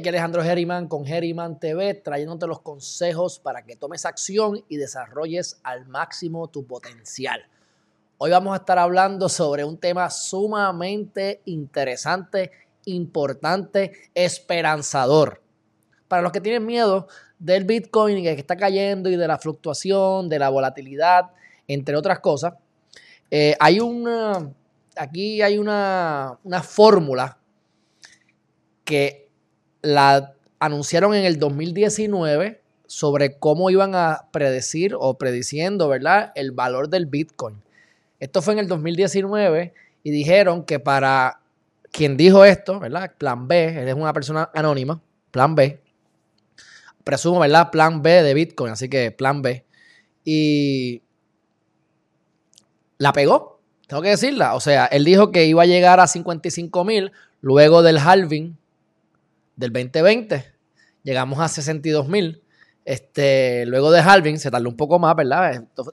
aquí Alejandro Geriman con Geriman TV, trayéndote los consejos para que tomes acción y desarrolles al máximo tu potencial. Hoy vamos a estar hablando sobre un tema sumamente interesante, importante, esperanzador. Para los que tienen miedo del Bitcoin y que está cayendo y de la fluctuación, de la volatilidad, entre otras cosas, eh, hay una, aquí hay una, una fórmula que la anunciaron en el 2019 sobre cómo iban a predecir o prediciendo, ¿verdad? El valor del Bitcoin. Esto fue en el 2019 y dijeron que para quien dijo esto, ¿verdad? Plan B, él es una persona anónima, Plan B, presumo, ¿verdad? Plan B de Bitcoin, así que Plan B. Y la pegó, tengo que decirla. O sea, él dijo que iba a llegar a 55 mil luego del halving del 2020 llegamos a 62 mil. Este, luego de halving se tardó un poco más, ¿verdad? Esto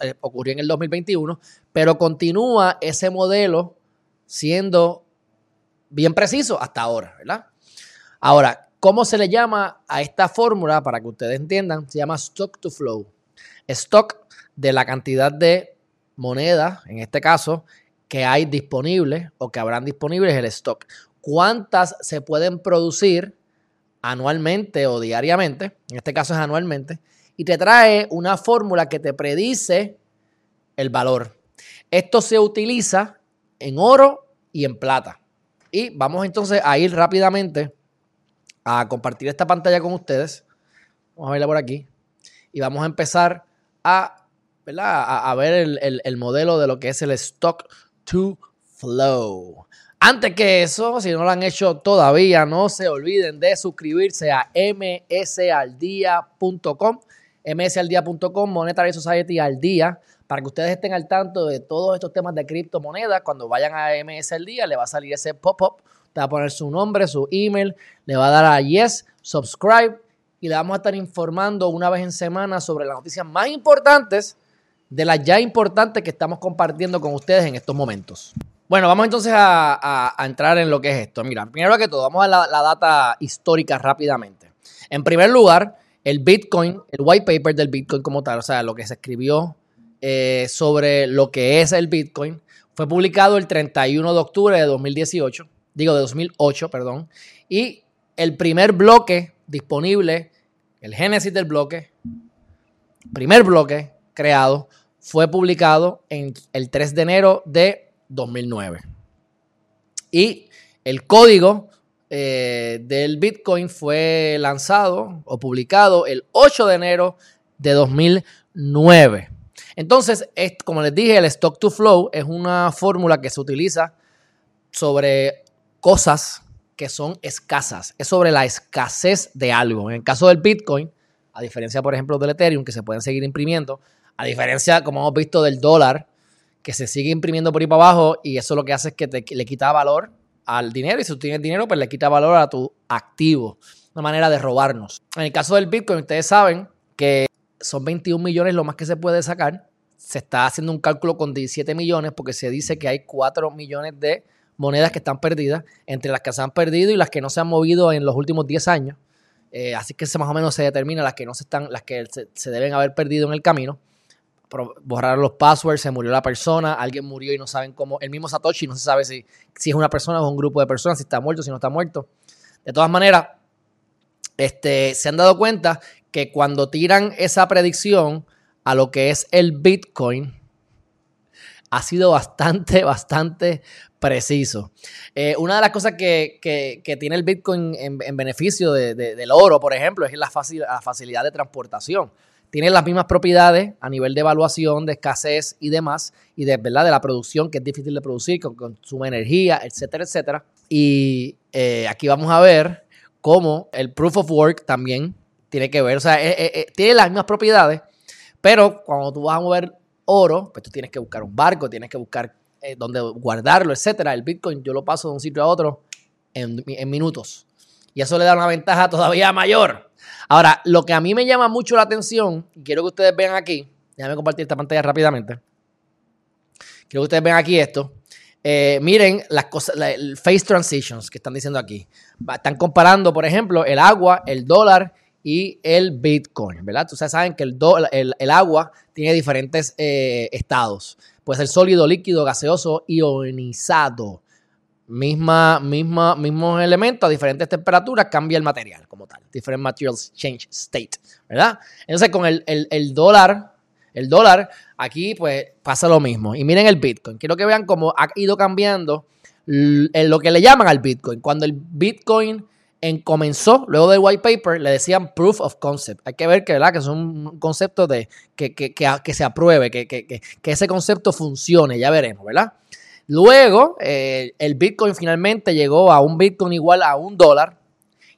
eh, ocurrió en el 2021, pero continúa ese modelo siendo bien preciso hasta ahora, ¿verdad? Ahora, ¿cómo se le llama a esta fórmula? Para que ustedes entiendan, se llama stock to flow. Stock de la cantidad de moneda, en este caso, que hay disponible o que habrán disponibles el stock cuántas se pueden producir anualmente o diariamente, en este caso es anualmente, y te trae una fórmula que te predice el valor. Esto se utiliza en oro y en plata. Y vamos entonces a ir rápidamente a compartir esta pantalla con ustedes. Vamos a verla por aquí. Y vamos a empezar a, a, ver el modelo de lo que es el stock to flow. Antes que eso, si no lo han hecho todavía, no se olviden de suscribirse a msaldia.com, msaldia.com, Monetary Society al día, para que ustedes estén al tanto de todos estos temas de criptomonedas. Cuando vayan a MS al día, le va a salir ese pop-up, te va a poner su nombre, su email, le va a dar a yes, subscribe y le vamos a estar informando una vez en semana sobre las noticias más importantes de las ya importantes que estamos compartiendo con ustedes en estos momentos. Bueno, vamos entonces a, entrar en lo que es esto. Mira, primero que todo, vamos a la, data histórica rápidamente. En primer lugar, el Bitcoin, el white paper del Bitcoin como tal, o sea, lo que se escribió eh, sobre lo que es el Bitcoin, fue publicado el 31 de octubre de 2018, digo de 2008, perdón, y el primer bloque disponible, el génesis del bloque, primer bloque creado, fue publicado en el 3 de enero de 2009. Y el código eh, del Bitcoin fue lanzado o publicado el 8 de enero de 2009. Entonces, como les dije, el stock to flow es una fórmula que se utiliza sobre cosas que son escasas. Es sobre la escasez de algo. En el caso del Bitcoin, a diferencia, por ejemplo, del Ethereum, que se pueden seguir imprimiendo, a diferencia, como hemos visto, del dólar, que se sigue imprimiendo por ahí para abajo y eso lo que hace es que te, le quita valor al dinero y si tú tienes dinero, pues le quita valor a tu activo. Una manera de robarnos. En el caso del Bitcoin, ustedes saben que son 21 millones lo más que se puede sacar. Se está haciendo un cálculo con 17 millones porque se dice que hay 4 millones de monedas que están perdidas, entre las que se han perdido y las que no se han movido en los últimos 10 años. Eh, así que más o menos se determina las que no se están, las que se deben haber perdido en el camino borrar los passwords, se murió la persona, alguien murió y no saben cómo, el mismo Satoshi no se sabe si, si es una persona o un grupo de personas, si está muerto, si no está muerto. De todas maneras, este, se han dado cuenta que cuando tiran esa predicción a lo que es el Bitcoin, ha sido bastante, bastante preciso. Eh, una de las cosas que, tiene el Bitcoin en, beneficio del oro, por ejemplo, es la, la facilidad de transportación tiene las mismas propiedades a nivel de evaluación, de escasez y demás, y de, ¿verdad? de la producción, que es difícil de producir, que consume energía, etcétera, etcétera. Y eh, aquí vamos a ver cómo el proof of work también tiene que ver, o sea, eh, eh, tiene las mismas propiedades, pero cuando tú vas a mover oro, pues tú tienes que buscar un barco, tienes que buscar dónde guardarlo, etcétera. El Bitcoin yo lo paso de un sitio a otro en, en minutos. Y eso le da una ventaja todavía mayor Ahora, lo que a mí me llama mucho la atención, y quiero que ustedes vean aquí, déjame compartir esta pantalla rápidamente. Quiero que ustedes vean aquí esto. Eh, miren las cosas, el face transitions que están diciendo aquí. Están comparando, por ejemplo, el agua, el dólar y el Bitcoin, ¿verdad? Ustedes saben que el, el, agua tiene diferentes eh, estados. Puede ser sólido, líquido, gaseoso, ionizado. Misma, misma, mismos elementos a diferentes temperaturas cambia el material como tal. Different materials change state, ¿verdad? Entonces con el, el dólar, el dólar, aquí pues pasa lo mismo. Y miren el Bitcoin. Quiero que vean cómo ha ido cambiando lo que le llaman al Bitcoin. Cuando el Bitcoin en comenzó, luego del white paper, le decían proof of concept. Hay que ver que, ¿verdad? que es un concepto de que, que, que, se apruebe, que, que, ese concepto funcione, ya veremos, ¿verdad? Luego, eh, el Bitcoin finalmente llegó a un Bitcoin igual a un dólar.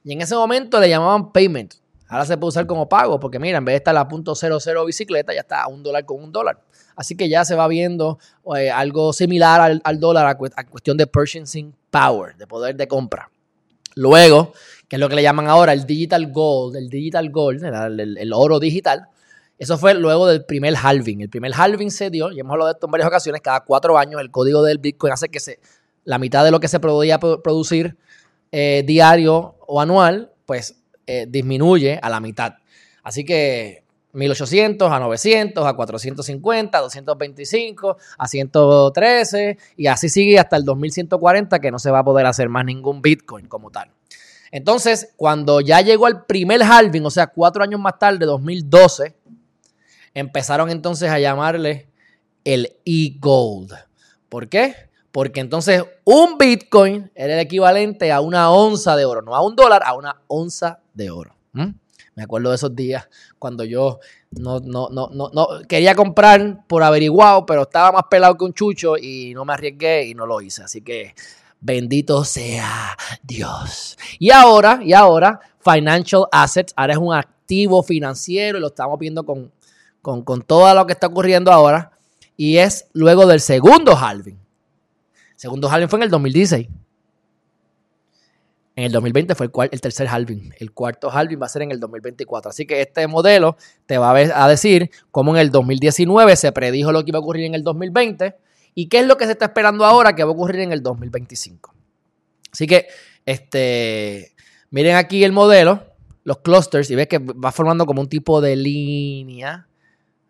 Y en ese momento le llamaban payment. Ahora se puede usar como pago, porque mira, en vez de estar a punto .00 bicicleta, ya está a un dólar con un dólar. Así que ya se va viendo eh, algo similar al, al dólar a, a, cuestión de purchasing power, de poder de compra. Luego, que es lo que le llaman ahora el digital gold, el digital gold, el, oro digital, eso fue luego del primer halving. El primer halving se dio, y hemos hablado de esto en varias ocasiones, cada cuatro años el código del Bitcoin hace que la mitad de lo que se podía producir eh, diario o anual, pues eh, disminuye a la mitad. Así que 1800 a 900, a 450, a 225, a 113 y así sigue hasta el 2140 que no se va a poder hacer más ningún Bitcoin como tal. Entonces, cuando ya llegó el primer halving, o sea, cuatro años más tarde, 2012, empezaron entonces a llamarle el e-gold. ¿Por qué? Porque entonces un Bitcoin era el equivalente a una onza de oro, no a un dólar, a una onza de oro. Me acuerdo de esos días cuando yo no, no, no, no, no quería comprar por averiguado, pero estaba más pelado que un chucho y no me arriesgué y no lo hice. Así que bendito sea Dios. Y ahora, y ahora, financial assets, ahora es un activo financiero y lo estamos viendo con, con, con todo lo que está ocurriendo ahora. Y es luego del segundo halving. segundo halving fue en el 2016. En el 2020 fue el, tercer halving. El cuarto halving va a ser en el 2024. Así que este modelo te va a, decir cómo en el 2019 se predijo lo que iba a ocurrir en el 2020 y qué es lo que se está esperando ahora que va a ocurrir en el 2025. Así que, este, miren aquí el modelo, los clusters, y ves que va formando como un tipo de línea,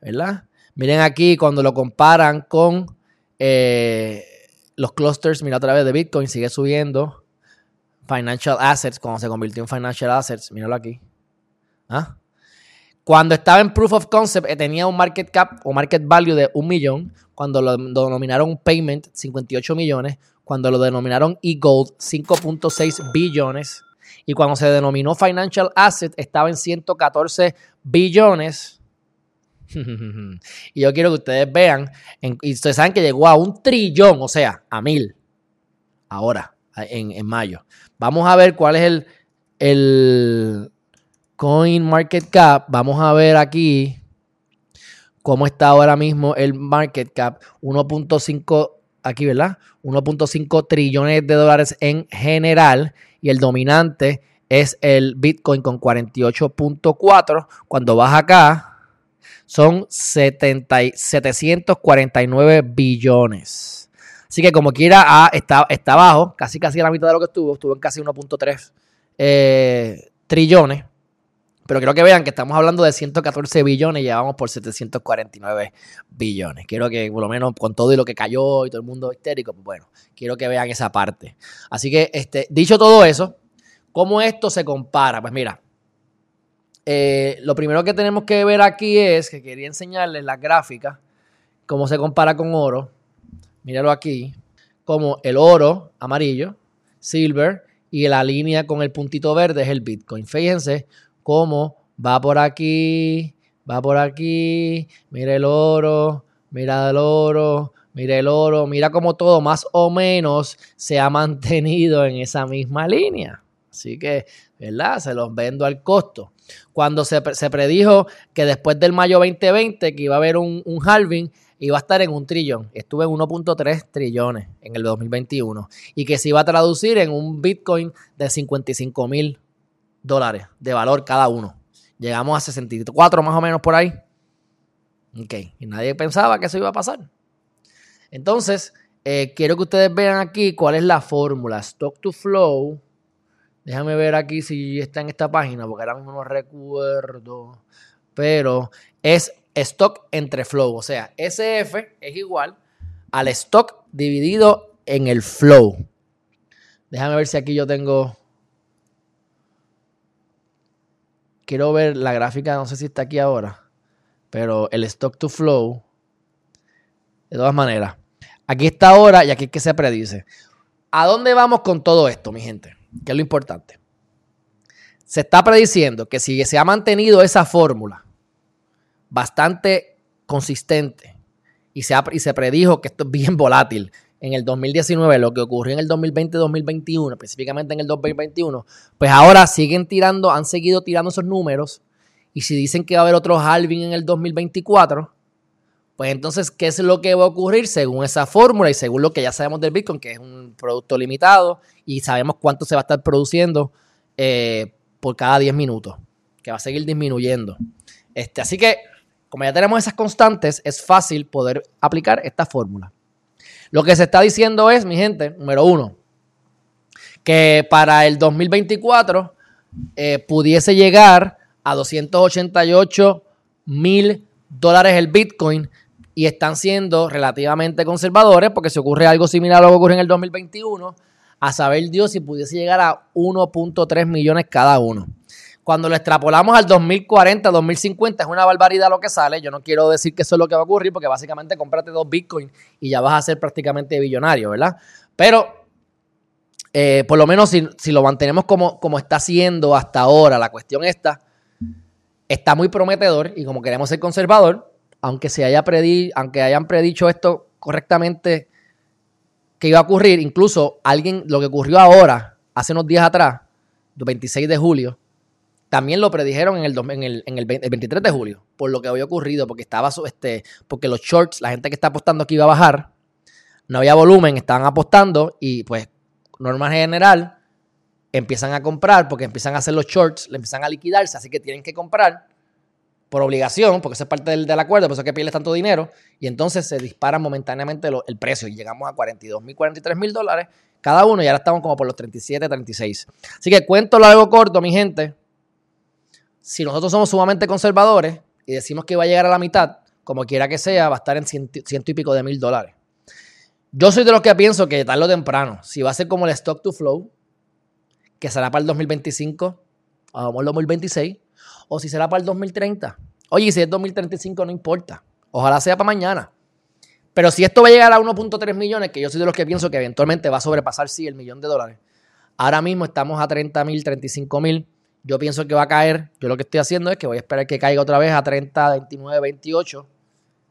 ¿verdad? Miren aquí cuando lo comparan con eh, los clusters, mira otra vez de Bitcoin, sigue subiendo Financial Assets, cuando se convirtió en Financial Assets, míralo aquí. ¿Ah? Cuando estaba en Proof of Concept, eh, tenía un market cap o market value de un millón. Cuando lo denominaron Payment, 58 millones. Cuando lo denominaron E-Gold, 5.6 billones. Y cuando se denominó Financial Asset, estaba en 114 billones. y yo quiero que ustedes vean, y ustedes saben que llegó a un trillón, o sea, a mil. Ahora, en mayo. Vamos a ver cuál es el, el Coin Market Cap. Vamos a ver aquí cómo está ahora mismo el market cap. 1.5, aquí, ¿verdad? 1.5 trillones de dólares en general. Y el dominante es el Bitcoin con 48.4. Cuando vas acá, son 749 billones. Así que como quiera, ah, está, está abajo, casi casi a la mitad de lo que estuvo, estuvo en casi 1.3 eh, trillones. Pero quiero que vean que estamos hablando de 114 billones y llevamos por 749 billones. Quiero que, por lo menos, con todo y lo que cayó y todo el mundo histérico, pues bueno, quiero que vean esa parte. Así que, este, dicho todo eso, ¿cómo esto se compara? Pues mira, eh, lo primero que tenemos que ver aquí es que quería enseñarles la gráfica, cómo se compara con oro míralo aquí, como el oro amarillo, silver, y la línea con el puntito verde es el Bitcoin. Fíjense cómo va por aquí, va por aquí, mira el oro, mira el oro, mira el oro, mira cómo todo más o menos se ha mantenido en esa misma línea. Así que, ¿verdad? Se los vendo al costo. Cuando se, predijo que después del mayo 2020 que iba a haber un, un halving, iba a estar en un trillón. Estuve en 1.3 trillones en el 2021. Y que se iba a traducir en un Bitcoin de 55 mil dólares de valor cada uno. Llegamos a 64 más o menos por ahí. Ok. Y nadie pensaba que eso iba a pasar. Entonces, eh, quiero que ustedes vean aquí cuál es la fórmula. Stock to flow. Déjame ver aquí si está en esta página, porque ahora mismo no recuerdo. Pero es stock entre flow. O sea, SF es igual al stock dividido en el flow. Déjame ver si aquí yo tengo. Quiero ver la gráfica, no sé si está aquí ahora. Pero el stock to flow. De todas maneras. Aquí está ahora y aquí es que se predice. ¿A dónde vamos con todo esto, mi gente? Que es lo importante. Se está prediciendo que si se ha mantenido esa fórmula bastante consistente y se, y se predijo que esto es bien volátil en el 2019, lo que ocurrió en el 2020-2021, específicamente en el 2021, pues ahora siguen tirando, han seguido tirando esos números y si dicen que va a haber otro halving en el 2024, pues entonces, ¿qué es lo que va a ocurrir según esa fórmula y según lo que ya sabemos del Bitcoin, que es un producto limitado y sabemos cuánto se va a estar produciendo eh, por cada 10 minutos, que va a seguir disminuyendo. Este, así que, como ya tenemos esas constantes, es fácil poder aplicar esta fórmula. Lo que se está diciendo es, mi gente, número uno, que para el 2024 eh, pudiese llegar a 288 mil dólares el Bitcoin y están siendo relativamente conservadores porque si ocurre algo similar a lo que ocurre en el 2021, a saber Dios si pudiese llegar a 1.3 millones cada uno. Cuando lo extrapolamos al 2040, 2050, es una barbaridad lo que sale. Yo no quiero decir que eso es lo que va a ocurrir, porque básicamente cómprate dos Bitcoin y ya vas a ser prácticamente billonario, ¿verdad? Pero eh, por lo menos si, lo mantenemos como, como está siendo hasta ahora, la cuestión esta, está muy prometedor y como queremos ser conservador, aunque se haya predi aunque hayan predicho esto correctamente que iba a ocurrir, incluso alguien, lo que ocurrió ahora, hace unos días atrás, el 26 de julio, también lo predijeron en el, en el, en el, 23 de julio, por lo que había ocurrido, porque estaba este, porque los shorts, la gente que está apostando aquí iba a bajar, no había volumen, estaban apostando y pues, norma general, empiezan a comprar porque empiezan a hacer los shorts, le empiezan a liquidarse, así que tienen que comprar por obligación, porque eso es parte del, acuerdo, por eso es que pierdes tanto dinero, y entonces se dispara momentáneamente el precio y llegamos a 42 mil, 43 mil dólares cada uno y ahora estamos como por los 37, 36. Así que cuento largo corto, mi gente si nosotros somos sumamente conservadores y decimos que va a llegar a la mitad, como quiera que sea, va a estar en ciento, y pico de mil dólares. Yo soy de los que pienso que tarde o temprano, si va a ser como el stock to flow, que será para el 2025, o el 2026, o si será para el 2030. Oye, si es 2035 no importa. Ojalá sea para mañana. Pero si esto va a llegar a 1.3 millones, que yo soy de los que pienso que eventualmente va a sobrepasar, sí, el millón de dólares. Ahora mismo estamos a 30 mil, 35 mil. Yo pienso que va a caer. Yo lo que estoy haciendo es que voy a esperar que caiga otra vez a 30, 29, 28.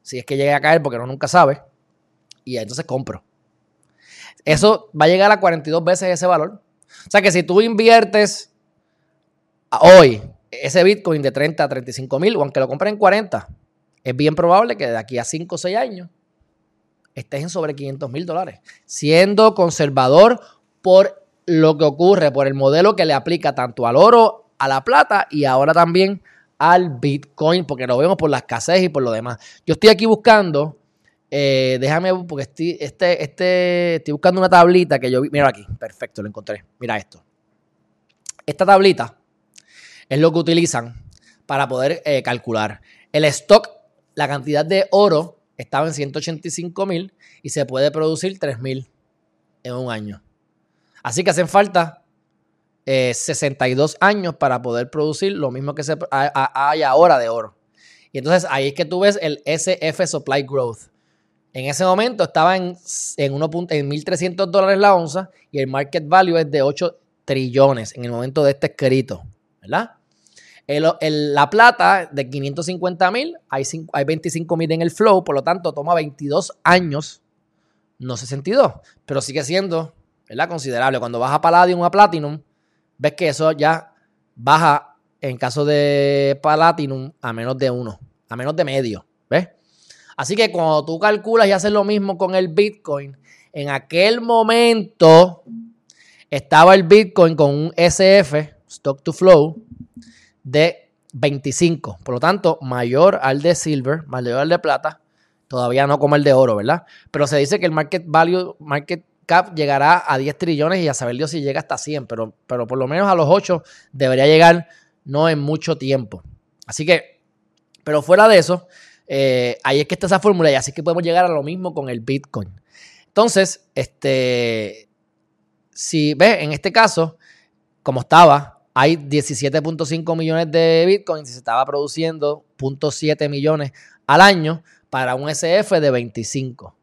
Si es que llegue a caer, porque uno nunca sabe. Y entonces compro. Eso va a llegar a 42 veces ese valor. O sea que si tú inviertes hoy ese Bitcoin de 30 a 35 mil, o aunque lo compres en 40, es bien probable que de aquí a 5 o 6 años estés en sobre 500 mil dólares. Siendo conservador por lo que ocurre por el modelo que le aplica tanto al oro, a la plata y ahora también al Bitcoin, porque lo vemos por la escasez y por lo demás. Yo estoy aquí buscando, eh, déjame, porque estoy, este, este, estoy buscando una tablita que yo vi. Mira aquí, perfecto, lo encontré. Mira esto. Esta tablita es lo que utilizan para poder eh, calcular. El stock, la cantidad de oro estaba en 185 mil y se puede producir 3 mil en un año. Así que hacen falta 62 eh, años para poder producir lo mismo que se hay ahora de oro. Y entonces ahí es que tú ves el SF Supply Growth. En ese momento estaba en, en, 1.300 dólares la onza y el market value es de 8 trillones en el momento de este escrito, ¿verdad? La plata de 550 mil, hay, hay 25 mil en el flow, por lo tanto toma 22 años, no 62, pero sigue siendo ¿verdad? Considerable. Cuando vas a Palladium a Platinum, ves que eso ya baja en caso de Platinum a menos de uno, a menos de medio, ¿ves? Así que cuando tú calculas y haces lo mismo con el Bitcoin, en aquel momento estaba el Bitcoin con un SF, Stock to Flow, de 25. Por lo tanto, mayor al de Silver, mayor al de plata, Todavía no como el de oro, ¿verdad? Pero se dice que el market value, market cap llegará a 10 trillones y a saber Dios si llega hasta 100, pero, pero por lo menos a los 8 debería llegar no en mucho tiempo. Así que, pero fuera de eso, eh, ahí es que está esa fórmula y así que podemos llegar a lo mismo con el Bitcoin. Entonces, este, si ves, en este caso, como estaba, hay 17.5 millones de Bitcoin y se estaba produciendo 0.7 millones al año para un SF de 25.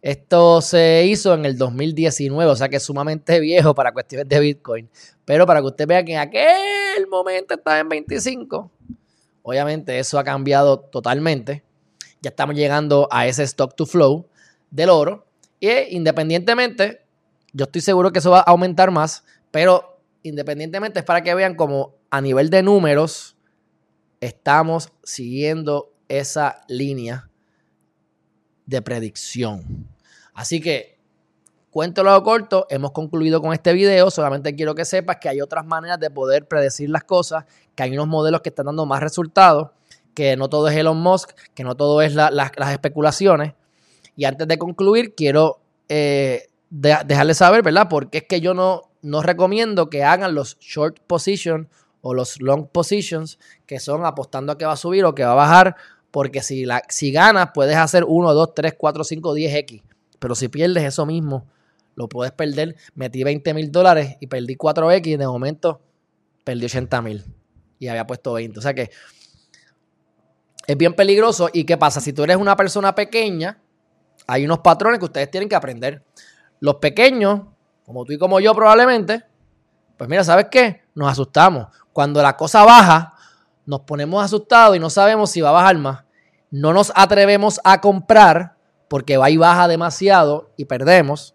Esto se hizo en el 2019, o sea que es sumamente viejo para cuestiones de Bitcoin. Pero para que usted vea que en aquel momento estaba en 25, obviamente eso ha cambiado totalmente. Ya estamos llegando a ese stock to flow del oro. Y independientemente, yo estoy seguro que eso va a aumentar más, pero independientemente es para que vean como a nivel de números estamos siguiendo esa línea de predicción. Así que, cuéntelo corto, hemos concluido con este video. Solamente quiero que sepas que hay otras maneras de poder predecir las cosas, que hay unos modelos que están dando más resultados, que no todo es Elon Musk, que no todo es las especulaciones. Y antes de concluir, quiero eh, dejarles saber, ¿verdad? Porque es que yo no, no recomiendo que hagan los short positions o los long positions, que son apostando a que va a subir o que va a bajar, porque si, la, si ganas puedes hacer 1, 2, 3, 4, 5, 10X, pero si pierdes eso mismo, lo puedes perder. Metí 20 mil dólares y perdí 4X y de momento perdí 80 mil y había puesto 20. O sea que es bien peligroso. ¿Y qué pasa? Si tú eres una persona pequeña, hay unos patrones que ustedes tienen que aprender. Los pequeños, como tú y como yo probablemente, pues mira, ¿sabes qué? Nos asustamos. Cuando la cosa baja, nos ponemos asustados y no sabemos si va a bajar más. No nos atrevemos a comprar porque va y baja demasiado y perdemos.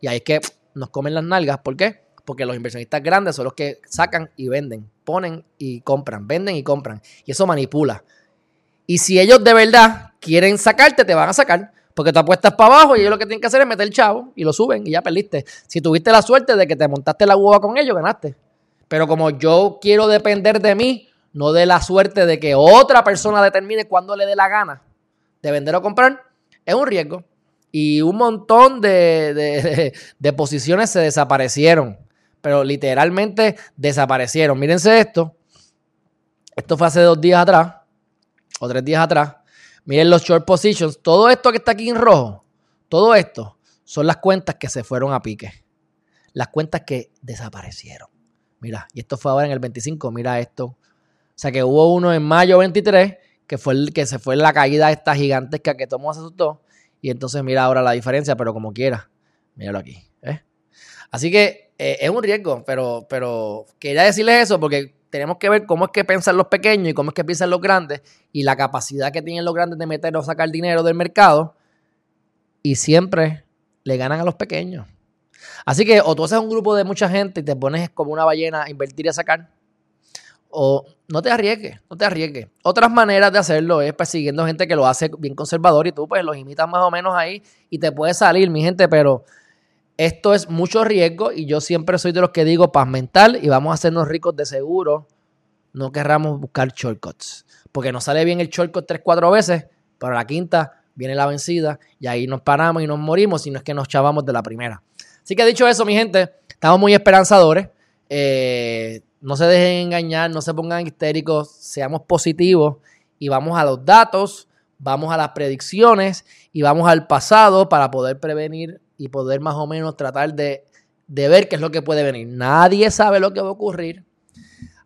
Y ahí es que nos comen las nalgas. ¿Por qué? Porque los inversionistas grandes son los que sacan y venden, ponen y compran, venden y compran. Y eso manipula. Y si ellos de verdad quieren sacarte, te van a sacar. Porque tú apuestas para abajo y ellos lo que tienen que hacer es meter el chavo y lo suben y ya perdiste. Si tuviste la suerte de que te montaste la hueva con ellos, ganaste. Pero como yo quiero depender de mí, no de la suerte de que otra persona determine cuándo le dé la gana de vender o comprar, es un riesgo. Y un montón de, de posiciones se desaparecieron. Pero literalmente desaparecieron. Mírense esto. Esto fue hace dos días atrás. O tres días atrás. Miren los short positions. Todo esto que está aquí en rojo, todo esto son las cuentas que se fueron a pique. Las cuentas que desaparecieron. Mira, y esto fue ahora en el 25. Mira esto. O sea que hubo uno en mayo 23 que fue el que se fue la caída esta gigantesca que tomó se asustó. Y entonces mira ahora la diferencia, pero como quiera. Míralo aquí. Así que eh, es un riesgo, pero, pero quería decirles eso porque tenemos que ver cómo es que piensan los pequeños y cómo es que piensan los grandes y la capacidad que tienen los grandes de meter o sacar dinero del mercado y siempre le ganan a los pequeños. Así que o tú haces un grupo de mucha gente y te pones como una ballena a invertir y a sacar, o no te arriesgues, no te arriesgues. Otras maneras de hacerlo es persiguiendo gente que lo hace bien conservador y tú pues los imitas más o menos ahí y te puede salir, mi gente, pero esto es mucho riesgo y yo siempre soy de los que digo paz mental y vamos a hacernos ricos de seguro. No querramos buscar shortcuts. Porque nos sale bien el shortcut tres, cuatro veces, pero la quinta viene la vencida y ahí nos paramos y nos morimos, si no es que nos chavamos de la primera. Así que dicho eso, mi gente, estamos muy esperanzadores. Eh, no se dejen engañar, no se pongan histéricos, seamos positivos y vamos a los datos, vamos a las predicciones y vamos al pasado para poder prevenir y poder más o menos tratar de, ver qué es lo que puede venir. Nadie sabe lo que va a ocurrir.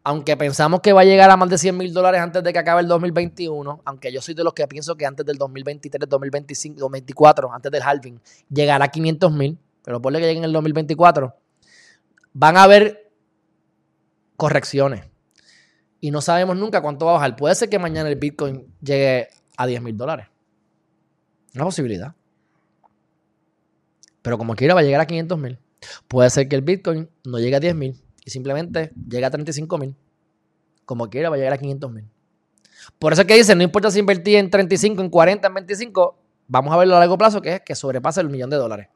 Aunque pensamos que va a llegar a más de 100 mil dólares antes de que acabe el 2021, aunque yo soy de los que pienso que antes del 2023, 2025, 2024, antes del halving, llegará a 500 mil, pero ponle que llegue en el 2024, van a haber correcciones. Y no sabemos nunca cuánto va a bajar. Puede ser que mañana el Bitcoin llegue a 10 mil dólares. Una posibilidad. Pero como quiera va a llegar a 500 mil. Puede ser que el Bitcoin no llegue a 10 mil y simplemente llegue a 35 mil. Como quiera va a llegar a 500 mil. Por eso es que dicen, no importa si invertí en 35, en 40, en 25, vamos a verlo a largo plazo, que es que sobrepase el millón de dólares.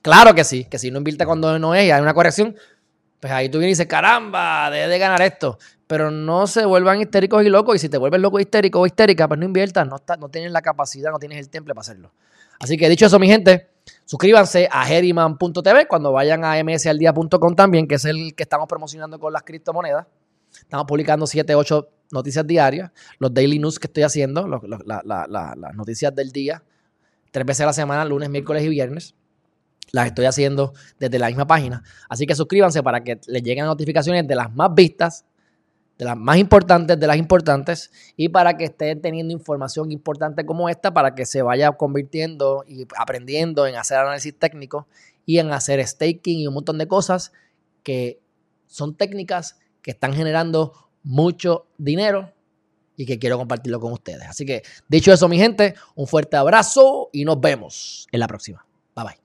Claro que sí, que si no invierte cuando no es y hay una corrección, pues ahí tú vienes y dices, caramba, debe de ganar esto. pero no se vuelvan histéricos y locos. Y si te vuelves loco, histérico o histérica, pues no inviertas, no, no tienes la capacidad, no tienes el temple para hacerlo. Así que dicho eso, mi gente, suscríbanse a Heriman.tv cuando vayan a msaldia.com también, que es el que estamos promocionando con las criptomonedas. Estamos publicando 7, 8 noticias diarias, los daily news que estoy haciendo, las noticias del día, tres veces a la semana, lunes, miércoles y viernes. Las estoy haciendo desde la misma página. Así que suscríbanse para que les lleguen notificaciones de las más vistas, de las más importantes, de las importantes, y para que estén teniendo información importante como esta, para que se vaya convirtiendo y aprendiendo en hacer análisis técnico y en hacer staking y un montón de cosas que son técnicas que están generando mucho dinero y que quiero compartirlo con ustedes. Así que, dicho eso, mi gente, un fuerte abrazo y nos vemos en la próxima. Bye bye.